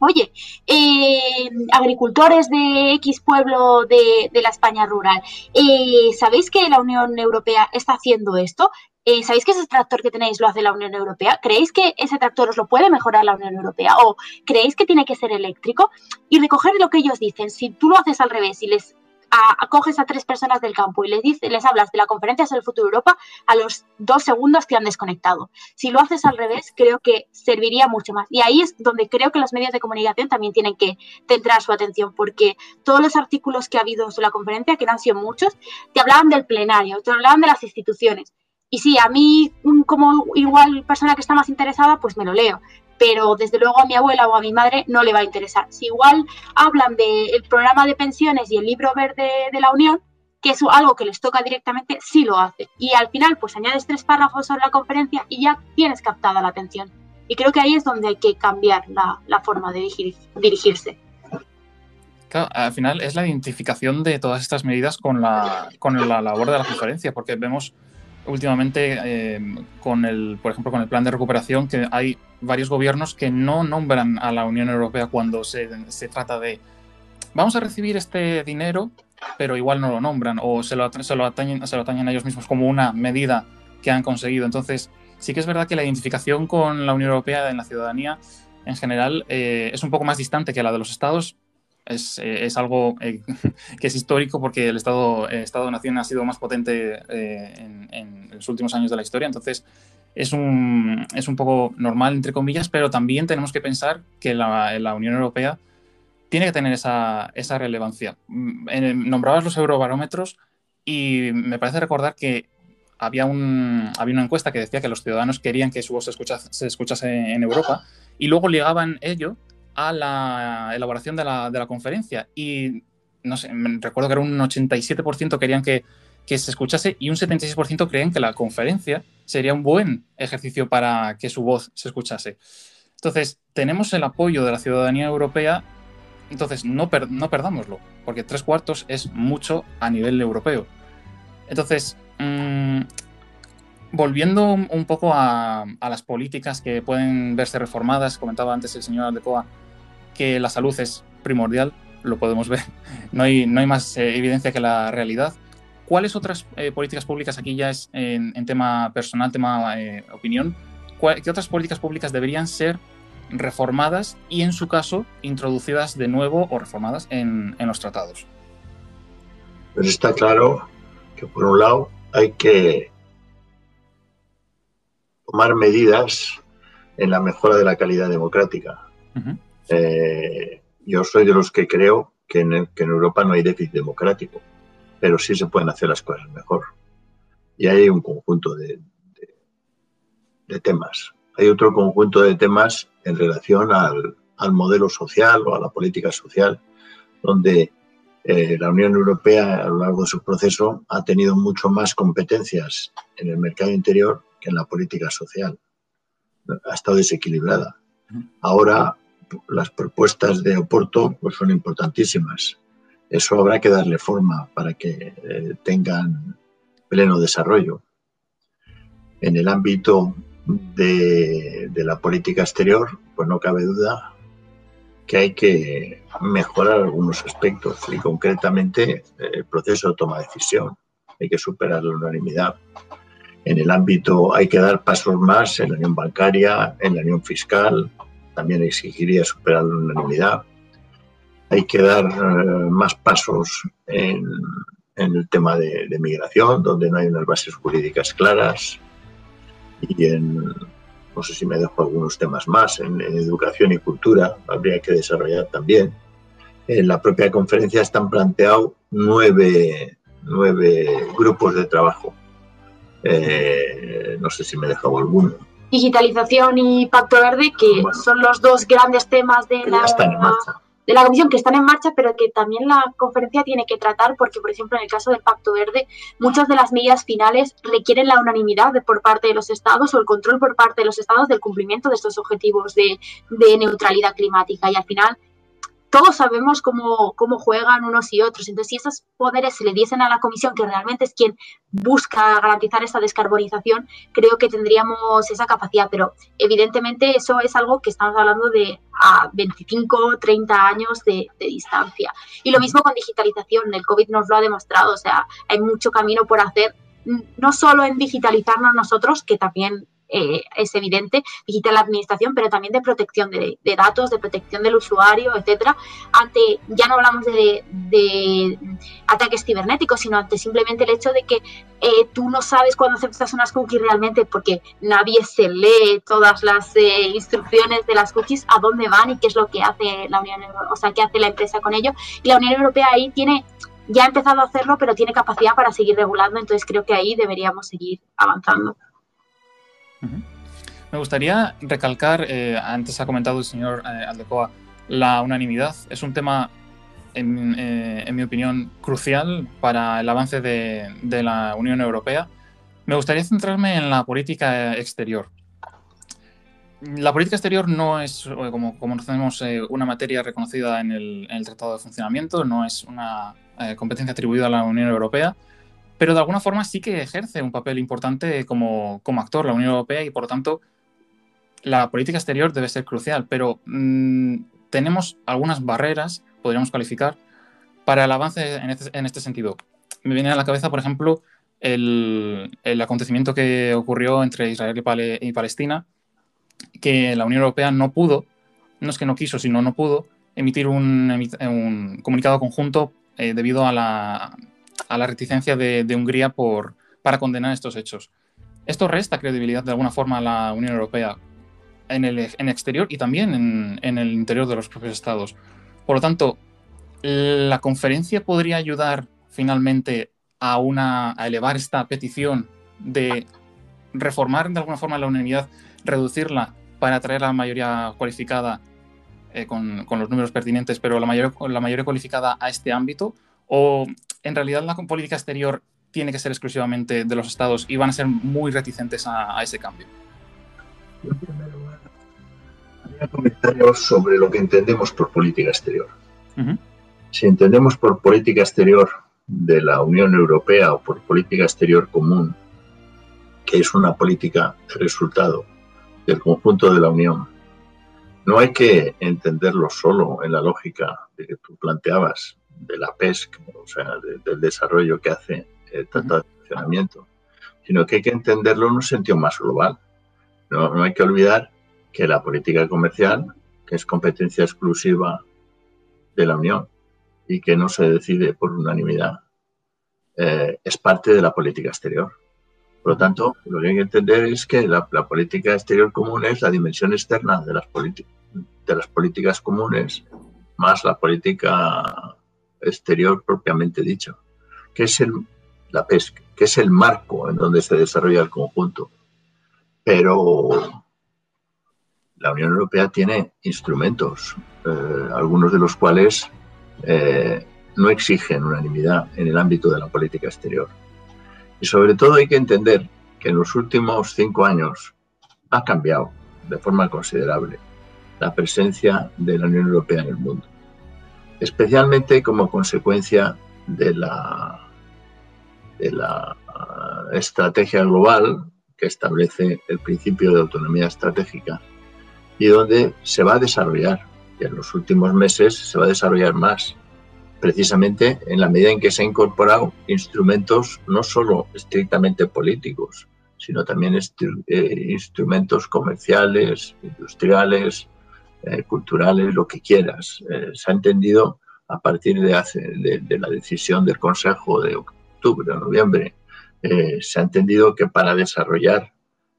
oye, eh, agricultores de X pueblo de, la España rural, eh, ¿sabéis que la Unión Europea está haciendo esto? Eh, ¿Sabéis que ese tractor que tenéis lo hace la Unión Europea? ¿Creéis que ese tractor os lo puede mejorar la Unión Europea? ¿O creéis que tiene que ser eléctrico? Y recoger lo que ellos dicen. Si tú lo haces al revés y les acoges a tres personas del campo y les, dices, les hablas de la conferencia sobre el futuro de Europa, a los dos segundos te han desconectado. Si lo haces al revés, creo que serviría mucho más. Y ahí es donde creo que los medios de comunicación también tienen que centrar su atención, porque todos los artículos que ha habido sobre la conferencia, que no han sido muchos, te hablaban del plenario, te hablaban de las instituciones. Y sí, a mí, como igual persona que está más interesada, pues me lo leo pero desde luego a mi abuela o a mi madre no le va a interesar. Si igual hablan del programa de pensiones y el libro verde de la Unión, que es algo que les toca directamente, sí lo hace. Y al final, pues añades tres párrafos sobre la conferencia y ya tienes captada la atención. Y creo que ahí es donde hay que cambiar la, forma de dirigirse. Claro, al final es la identificación de todas estas medidas con la, con la labor de la conferencia, porque vemos últimamente eh, con el, por ejemplo, con el plan de recuperación, que hay varios gobiernos que no nombran a la Unión Europea cuando se, se trata de vamos a recibir este dinero, pero igual no lo nombran o se lo, se lo, atañen, se lo a ellos mismos como una medida que han conseguido. Entonces, sí que es verdad que la identificación con la Unión Europea en la ciudadanía en general eh, es un poco más distante que la de los estados, es, eh, es algo eh, [LAUGHS] que es histórico porque el Estado, eh, Estado-Nación ha sido más potente en, en, los últimos años de la historia. Entonces, es un, es un poco normal, entre comillas, pero también tenemos que pensar que la, la Unión Europea tiene que tener esa, esa relevancia. Mm, nombrabas los eurobarómetros y me parece recordar que había, un, había una encuesta que decía que los ciudadanos querían que su voz se escuchase, se escuchase en Europa y luego ligaban ello a la elaboración de la, de la conferencia. Y no sé, recuerdo que era un 87% querían que, que se escuchase y un 76% creían que la conferencia sería un buen ejercicio para que su voz se escuchase. Entonces, tenemos el apoyo de la ciudadanía europea, entonces no, no perdámoslo, porque tres cuartos es mucho a nivel europeo. Entonces, mmm, volviendo un poco a, a, las políticas que pueden verse reformadas, comentaba antes el señor Aldecoa, que la salud es primordial, lo podemos ver, [LAUGHS] no hay, no hay más eh, evidencia que la realidad. ¿Cuáles otras eh, políticas públicas, aquí ya es en, tema personal, tema eh, opinión, qué otras políticas públicas deberían ser reformadas y en su caso introducidas de nuevo o reformadas en, en los tratados? Pues está claro que por un lado hay que tomar medidas en la mejora de la calidad democrática. Uh eh, yo soy de los que creo que en, Europa no hay déficit democrático, pero sí se pueden hacer las cosas mejor. Y hay un conjunto de, temas. hay otro conjunto de temas en relación al, al modelo social o a la política social, donde eh, la Unión Europea a lo largo de su proceso ha tenido mucho más competencias en el mercado interior que en la política social. Ha estado desequilibrada. Ahora las propuestas de Oporto pues, son importantísimas. Eso habrá que darle forma para que eh, tengan pleno desarrollo. En el ámbito de, la política exterior, pues no cabe duda que hay que mejorar algunos aspectos y concretamente el proceso de toma de decisión. Hay que superar la unanimidad. En el ámbito hay que dar pasos más en la unión bancaria, en la unión fiscal, también exigiría superar la unanimidad. Hay que dar eh, más pasos en, el tema de, de migración, donde no hay unas bases jurídicas claras, y en no sé si me dejo algunos temas más, en, educación y cultura habría que desarrollar también. En la propia conferencia están planteados nueve, grupos de trabajo. Eh, no sé si me he alguno. Digitalización y Pacto Verde, que son los dos grandes temas de la, de la comisión que están en marcha, pero que también la conferencia tiene que tratar, porque, por ejemplo, en el caso del Pacto Verde, muchas de las medidas finales requieren la unanimidad por parte de los estados o el control por parte de los estados del cumplimiento de estos objetivos de, de neutralidad climática. Y al final, todos sabemos cómo, cómo juegan unos y otros. Entonces, si esos poderes se le diesen a la Comisión, que realmente es quien busca garantizar esa descarbonización, creo que tendríamos esa capacidad. Pero evidentemente eso es algo que estamos hablando de a 25, 30 años de, de distancia. Y lo mismo con digitalización. El COVID nos lo ha demostrado. O sea, hay mucho camino por hacer no solo en digitalizarnos nosotros, que también eh, es evidente, digital la administración, pero también de protección de, datos, de protección del usuario, etcétera. Ante, ya no hablamos de, ataques cibernéticos, sino ante simplemente el hecho de que eh, tú no sabes cuando aceptas unas cookies realmente, porque nadie se lee todas las eh, instrucciones de las cookies, a dónde van y qué es lo que hace la Unión o sea, qué hace la empresa con ello. Y la Unión Europea ahí tiene ya ha empezado a hacerlo, pero tiene capacidad para seguir regulando, entonces creo que ahí deberíamos seguir avanzando. Me gustaría recalcar, eh, antes ha comentado el señor eh, Aldecoa, la unanimidad es un tema, en, eh, mi opinión, crucial para el avance de, la Unión Europea. Me gustaría centrarme en la política exterior. La política exterior no es, como, conocemos, una materia reconocida en en el, Tratado de Funcionamiento, no es una competencia atribuida a la Unión Europea, pero de alguna forma sí que ejerce un papel importante como, actor la Unión Europea y por lo tanto la política exterior debe ser crucial, pero mm, tenemos algunas barreras, podríamos calificar, para el avance este, en este, sentido. Me viene a la cabeza, por ejemplo, el, acontecimiento que ocurrió entre Israel y, Palestina, que la Unión Europea no pudo, no es que no quiso, sino no pudo, emitir un, comunicado conjunto eh, debido a la, a la reticencia de, Hungría por, para condenar estos hechos. Esto resta credibilidad de alguna forma a la Unión Europea en el, exterior y también en, el interior de los propios estados. Por lo tanto, la conferencia podría ayudar finalmente a, una, a elevar esta petición de reformar de alguna forma la unanimidad, reducirla para atraer a la mayoría cualificada eh, con, con, los números pertinentes, pero la, mayor, la mayoría cualificada a este ámbito, o en realidad la política exterior tiene que ser exclusivamente de los estados y van a ser muy reticentes a, ese cambio. En primer lugar, comentarios sobre lo que entendemos por política exterior. Si entendemos por política exterior de la Unión Europea o por política exterior común, que es una política de resultado del conjunto de la Unión, no hay que entenderlo solo en la lógica de que tú planteabas, de la PESC, o sea, del desarrollo que hace el Tratado de Funcionamiento, sino que hay que entenderlo en un sentido más global. No, no hay que olvidar que la política comercial, que es competencia exclusiva de la Unión y que no se decide por unanimidad, eh, es parte de la política exterior. Por lo tanto, lo que hay que entender es que la, la política exterior común es la dimensión externa de las, de las políticas comunes más la política exterior propiamente dicho, que es el, la pesca, que es el marco en donde se desarrolla el conjunto. Pero la Unión Europea tiene instrumentos, algunos de los cuales no exigen unanimidad en el ámbito de la política exterior. Y sobre todo hay que entender que en los últimos cinco años ha cambiado de forma considerable la presencia de la Unión Europea en el mundo, especialmente como consecuencia de la, de la uh, estrategia global que establece el principio de autonomía estratégica y donde se va a desarrollar, y en los últimos meses se va a desarrollar más, precisamente en la medida en que se han incorporado instrumentos no solo estrictamente políticos, sino también eh, instrumentos comerciales, industriales, eh, culturales, lo que quieras. Eh, se ha entendido a partir de, la decisión del Consejo de octubre o noviembre, se ha entendido que para desarrollar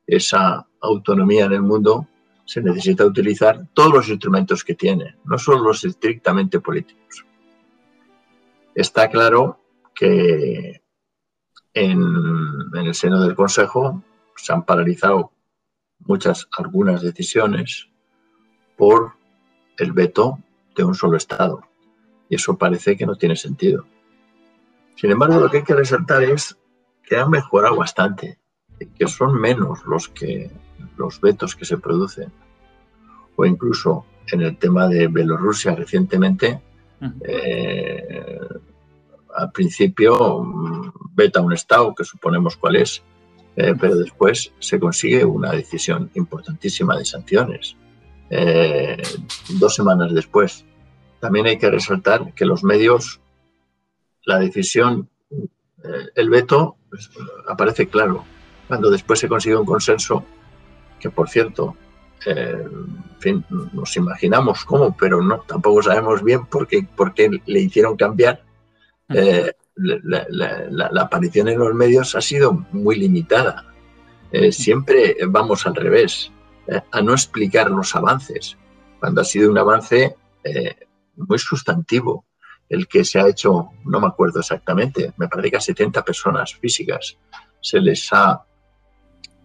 esa autonomía en el mundo se necesita utilizar todos los instrumentos que tiene, no solo los estrictamente políticos. Está claro que en, el seno del Consejo se han paralizado muchas, algunas decisiones por el veto de un solo Estado. Y eso parece que no tiene sentido. Sin embargo, lo que hay que resaltar es que han mejorado bastante, que son menos los, que, los vetos que se producen. O incluso en el tema de Bielorrusia recientemente, eh, al principio mm, veta un Estado, que suponemos cuál es, eh, pero después se consigue una decisión importantísima de sanciones. Eh, dos semanas después. También hay que resaltar que los medios, la decisión, el veto, pues, aparece claro. Cuando después se consigue un consenso, que por cierto, en fin, nos imaginamos cómo, pero no, tampoco sabemos bien por qué, por qué le hicieron cambiar. Eh, la, aparición en los medios ha sido muy limitada. Eh, siempre vamos al revés, eh, a no explicar los avances, cuando ha sido un avance muy sustantivo el que se ha hecho, no me acuerdo exactamente, me parece que a 70 personas físicas se les ha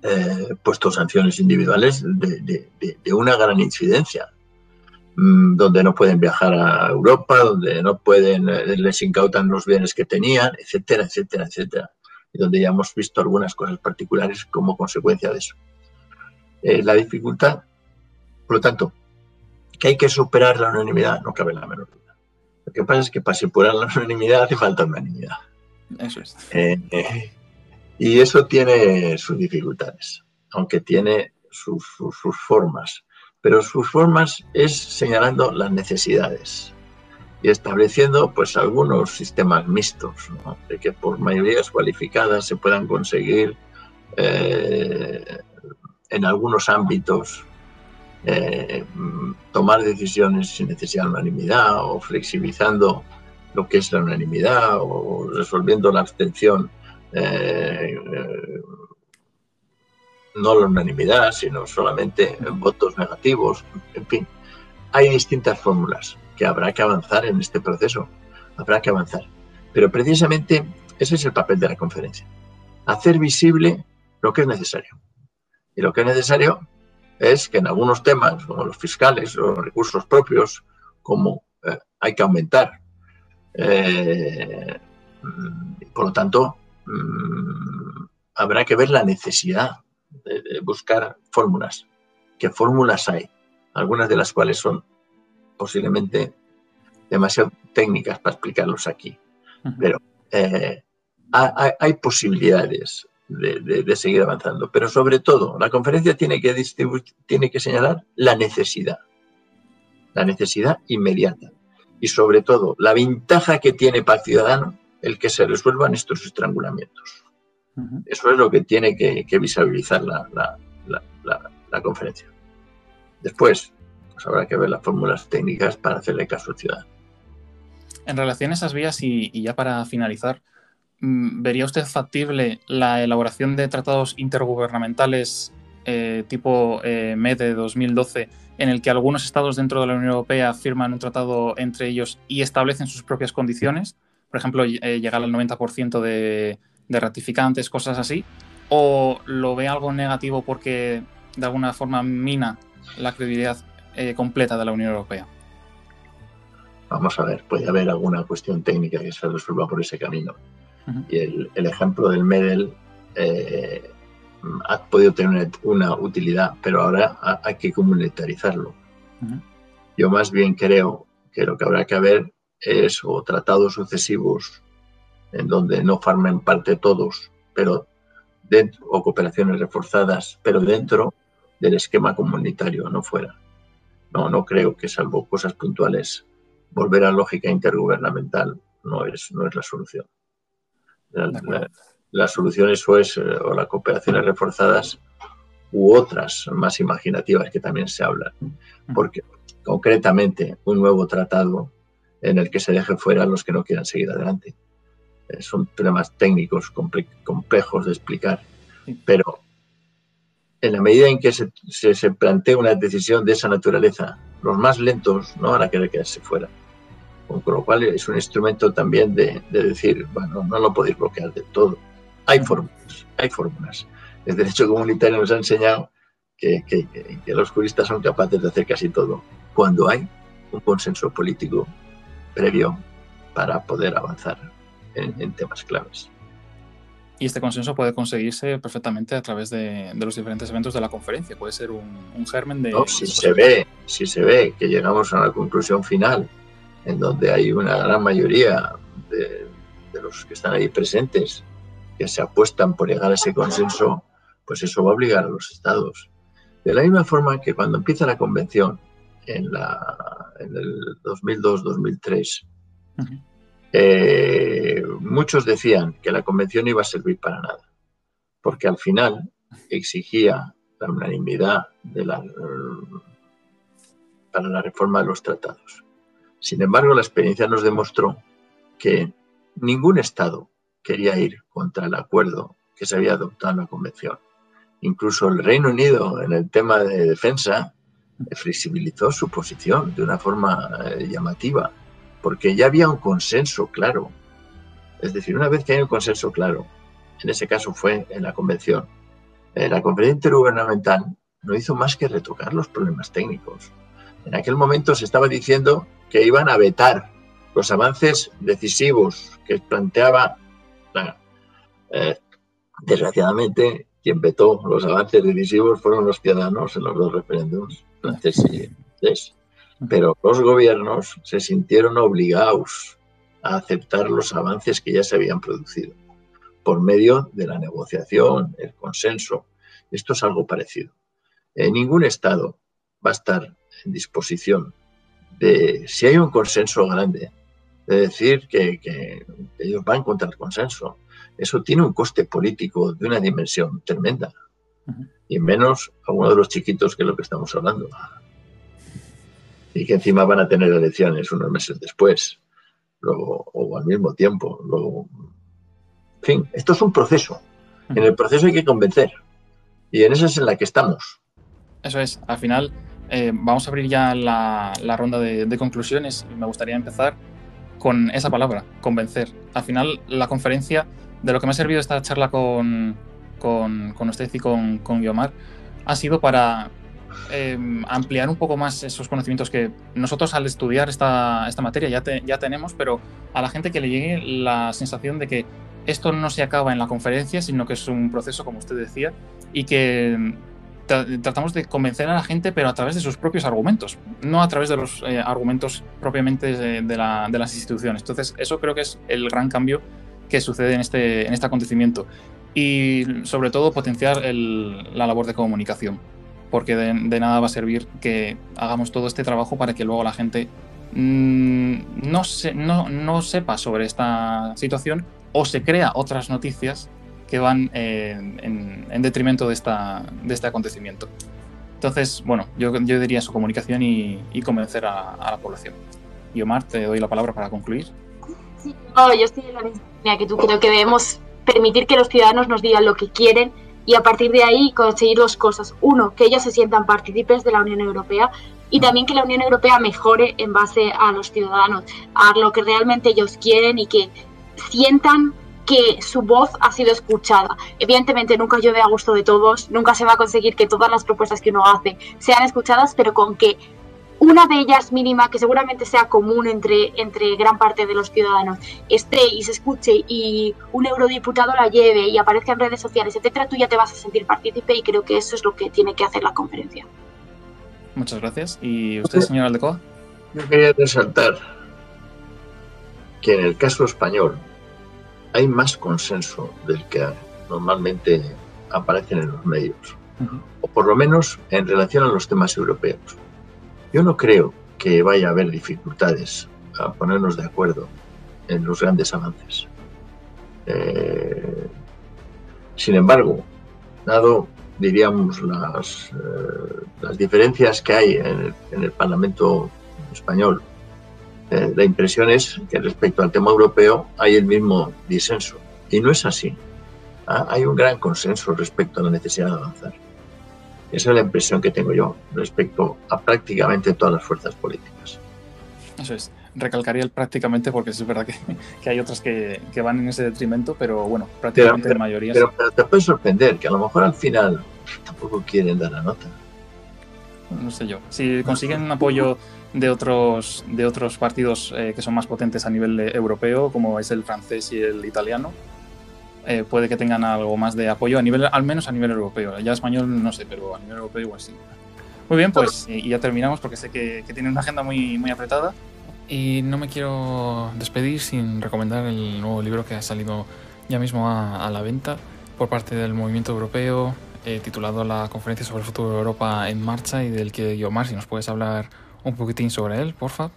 eh, puesto sanciones individuales de, una gran incidencia, mm, donde no pueden viajar a Europa, donde no pueden, eh, les incautan los bienes que tenían, etcétera, etcétera, etcétera. Y donde ya hemos visto algunas cosas particulares como consecuencia de eso. Eh, la dificultad, por lo tanto, que hay que superar la unanimidad, no cabe la menor duda. Lo que pasa es que para superar la [LAUGHS] unanimidad hace falta unanimidad. Eso es. Y eso tiene sus dificultades, aunque tiene sus, formas. Pero sus formas es señalando las necesidades y estableciendo pues algunos sistemas mixtos, de que por mayorías cualificadas se puedan conseguir eh, en algunos ámbitos eh, tomar decisiones sin necesidad de unanimidad o flexibilizando lo que es la unanimidad o resolviendo la abstención eh, no la unanimidad, sino solamente votos negativos, en fin. Hay distintas fórmulas que habrá que avanzar en este proceso, habrá que avanzar. Pero precisamente ese es el papel de la conferencia, hacer visible lo que es necesario. Y lo que es necesario es que en algunos temas, como los fiscales, los recursos propios, como eh, hay que aumentar. Eh, por lo tanto, Mm, habrá que ver la necesidad de, buscar fórmulas. ¿Qué fórmulas hay? Algunas de las cuales son posiblemente demasiado técnicas para explicarlos aquí. Pero eh, hay, posibilidades de, seguir avanzando. Pero sobre todo, la conferencia tiene que, tiene que señalar la necesidad. La necesidad inmediata. Y sobre todo, la ventaja que tiene para el ciudadano el que se resuelvan estos estrangulamientos. Eso es lo que tiene que, visibilizar la, conferencia. Después, pues habrá que ver las fórmulas técnicas para hacerle caso al ciudadano. En relación a esas vías, y, ya para finalizar, ¿vería usted factible la elaboración de tratados intergubernamentales eh, tipo eh, MED 2012, en el que algunos estados dentro de la Unión Europea firman un tratado entre ellos y establecen sus propias condiciones? por ejemplo, eh, llegar al 90% de, ratificantes, cosas así, o lo ve algo negativo porque de alguna forma mina la credibilidad eh, completa de la Unión Europea? Vamos a ver, puede haber alguna cuestión técnica que se resuelva por ese camino. Y el, ejemplo del MEDEL eh, ha podido tener una utilidad, pero ahora hay que comunitarizarlo. Yo más bien creo que lo que habrá que haber es o tratados sucesivos en donde no formen parte todos, pero dentro, o cooperaciones reforzadas, pero dentro del esquema comunitario, no fuera. No, no creo que salvo cosas puntuales, volver a lógica intergubernamental no es, no es la solución. La, solución eso es eh, o las cooperaciones reforzadas u otras más imaginativas que también se hablan. Porque concretamente un nuevo tratado en el que se deje fuera a los que no quieran seguir adelante. Eh, son temas técnicos complejos de explicar, pero en la medida en que se, se, plantea una decisión de esa naturaleza, los más lentos no van a querer quedarse fuera. Con lo cual es un instrumento también de, decir, bueno, no lo podéis bloquear de todo. Hay fórmulas, hay fórmulas. El derecho comunitario nos ha enseñado que, que los juristas son capaces de hacer casi todo cuando hay un consenso político previo para poder avanzar en, temas claves. Y este consenso puede conseguirse perfectamente a través de, los diferentes eventos de la conferencia. Puede ser un, germen de... si se ve, si se ve que llegamos a una conclusión final en donde hay una gran mayoría de, de los que están ahí presentes que se apuestan por llegar a ese consenso, pues eso va a obligar a los estados. De la misma forma que cuando empieza la convención, en, la, en el 2002-2003, eh, muchos decían que la convención iba a servir para nada, porque al final exigía la unanimidad de la, para la reforma de los tratados. Sin embargo, la experiencia nos demostró que ningún Estado quería ir contra el acuerdo que se había adoptado en la Convención. Incluso el Reino Unido, en el tema de defensa, flexibilizó su posición de una forma eh, llamativa, porque ya había un consenso claro. Es decir, una vez que hay un consenso claro, en ese caso fue en la convención, eh, la conferencia intergubernamental no hizo más que retocar los problemas técnicos. En aquel momento se estaba diciendo que iban a vetar los avances decisivos que planteaba, eh, desgraciadamente, quien vetó los avances decisivos fueron los ciudadanos en los dos referéndums pero los gobiernos se sintieron obligados a aceptar los avances que ya se habían producido por medio de la negociación, el consenso. Esto es algo parecido. En ningún Estado va a estar disposición de, si hay un consenso grande, de decir que, que ellos van contra el consenso. Eso tiene un coste político de una dimensión tremenda y menos a uno de los chiquitos que es lo que estamos hablando. Y que encima van a tener elecciones unos meses después, luego, o al mismo tiempo. Luego, en fin, esto es un proceso. En el proceso hay que convencer. Y en esa es en la que estamos. Eso es. Al final, eh, vamos a abrir ya la, ronda de, de, conclusiones. Me gustaría empezar con esa palabra, convencer. Al final, la conferencia, de lo que me ha servido esta charla con, con, con usted y con, con Guiomar ha sido para em, ampliar un poco más esos conocimientos que nosotros al estudiar esta, esta materia ya, ya tenemos, pero a la gente que le llegue la sensación de que esto no se acaba en la conferencia, sino que es un proceso, como usted decía, y que tratamos de convencer a la gente, pero a través de sus propios argumentos, no a través de los eh, argumentos propiamente de, de, la, de, las instituciones. Entonces, eso creo que es el gran cambio que sucede en este, en este acontecimiento y sobre todo potenciar la labor de comunicación, porque de, nada va a servir que hagamos todo este trabajo para que luego la gente mm, no, se, no, no, sepa sobre esta situación o se crea otras noticias que van eh, en, detrimento de, esta, de este acontecimiento. Entonces, bueno, yo, yo diría su comunicación y, convencer a, la población. Y Omar, te doy la palabra para concluir. Sí, yo estoy en la misma línea que tú. Creo que debemos permitir que los ciudadanos nos digan lo que quieren y a partir de ahí conseguir dos cosas. Uno, que ellos se sientan partícipes de la Unión Europea y también que la Unión Europea mejore en base a los ciudadanos, a lo que realmente ellos quieren y que sientan que su voz ha sido escuchada. Evidentemente nunca llueve a gusto de todos, nunca se va a conseguir que todas las propuestas que uno hace sean escuchadas, pero con que una de ellas mínima, que seguramente sea común entre, entre gran parte de los ciudadanos, esté y se escuche y un eurodiputado la lleve y aparezca en redes sociales, etcétera, tú ya te vas a sentir partícipe y creo que eso es lo que tiene que hacer la conferencia. Muchas gracias. ¿Y usted, señor Aldecoa? Yo quería resaltar que en el caso español hay más consenso del que normalmente aparecen en los medios, o por lo menos en relación a los temas europeos. Yo no creo que vaya a haber dificultades a ponernos de acuerdo en los grandes avances. Eh, sin embargo, dado, diríamos, las, eh, las diferencias que hay en el, Parlamento español, eh, la impresión es que respecto al tema europeo hay el mismo disenso. Y no es así. Ah, hay un gran consenso respecto a la necesidad de avanzar. Esa es la impresión que tengo yo respecto a prácticamente todas las fuerzas políticas. Eso es. Recalcaría el prácticamente porque es verdad que, [LAUGHS] que hay otras que, que, van en ese detrimento, pero bueno, prácticamente la mayoría. Pero, pero, te puede sorprender que a lo mejor al final tampoco quieren dar la nota. No sé yo. Si consiguen un apoyo de otros, de otros partidos eh, que son más potentes a nivel europeo, como es el francés y el italiano, eh, puede que tengan algo más de apoyo, a nivel, al menos a nivel europeo. Ya español no sé, pero a nivel europeo igual sí. Muy bien, pues y, ya terminamos porque sé que, que tienen una agenda muy, muy apretada. Y no me quiero despedir sin recomendar el nuevo libro que ha salido ya mismo a, la venta por parte del movimiento europeo, eh, titulado La conferencia sobre el futuro de Europa en marcha y del que Yomar, si nos puedes hablar un poquitín sobre él, porfa.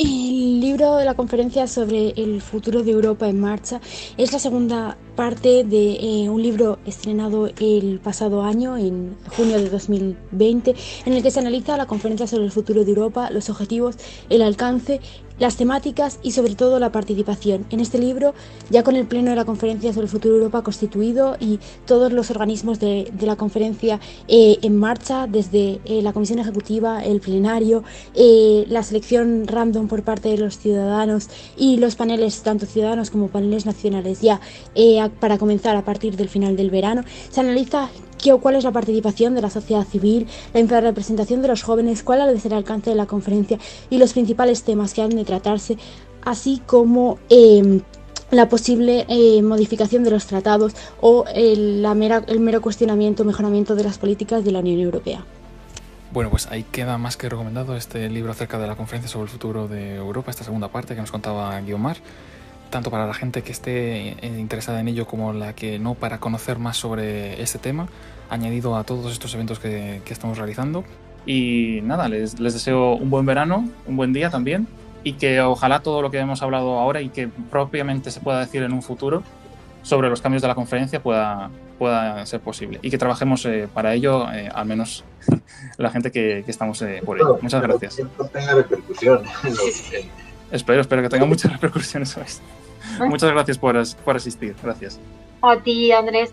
El libro de la conferencia sobre el futuro de Europa en marcha es la segunda parte de eh, un libro estrenado el pasado año, en junio de 2020, en el que se analiza la conferencia sobre el futuro de Europa, los objetivos, el alcance las temáticas y sobre todo la participación. En este libro, ya con el pleno de la conferencia sobre el futuro de Europa constituido y todos los organismos de, la conferencia eh, en marcha, desde eh, la comisión ejecutiva, el plenario, eh, la selección random por parte de los ciudadanos y los paneles, tanto ciudadanos como paneles nacionales, ya para comenzar a partir del final del verano, se analiza qué o cuál es la participación de la sociedad civil, la infrarrepresentación de los jóvenes, cuál ha de ser el alcance de la conferencia y los principales temas que han de tratarse, así como em, la posible eh, modificación de los tratados o el, la mera, el mero cuestionamiento o mejoramiento de las políticas de la Unión Europea. Bueno, pues ahí queda más que recomendado este libro acerca de la conferencia sobre el futuro de Europa, esta segunda parte que nos contaba Guiomar tanto para la gente que esté interesada en ello como la que no, para conocer más sobre este tema, añadido a todos estos eventos que, estamos realizando. Y nada, les, les, deseo un buen verano, un buen día también, y que ojalá todo lo que hemos hablado ahora y que propiamente se pueda decir en un futuro sobre los cambios de la conferencia pueda, pueda ser posible y que trabajemos eh, para ello, eh, al menos [LAUGHS] la gente que, que estamos eh, por ello. Muchas gracias. [LAUGHS] Espero, espero que tenga [LAUGHS] muchas repercusiones. Muchas gracias por, por asistir. Gracias. A ti, Andrés.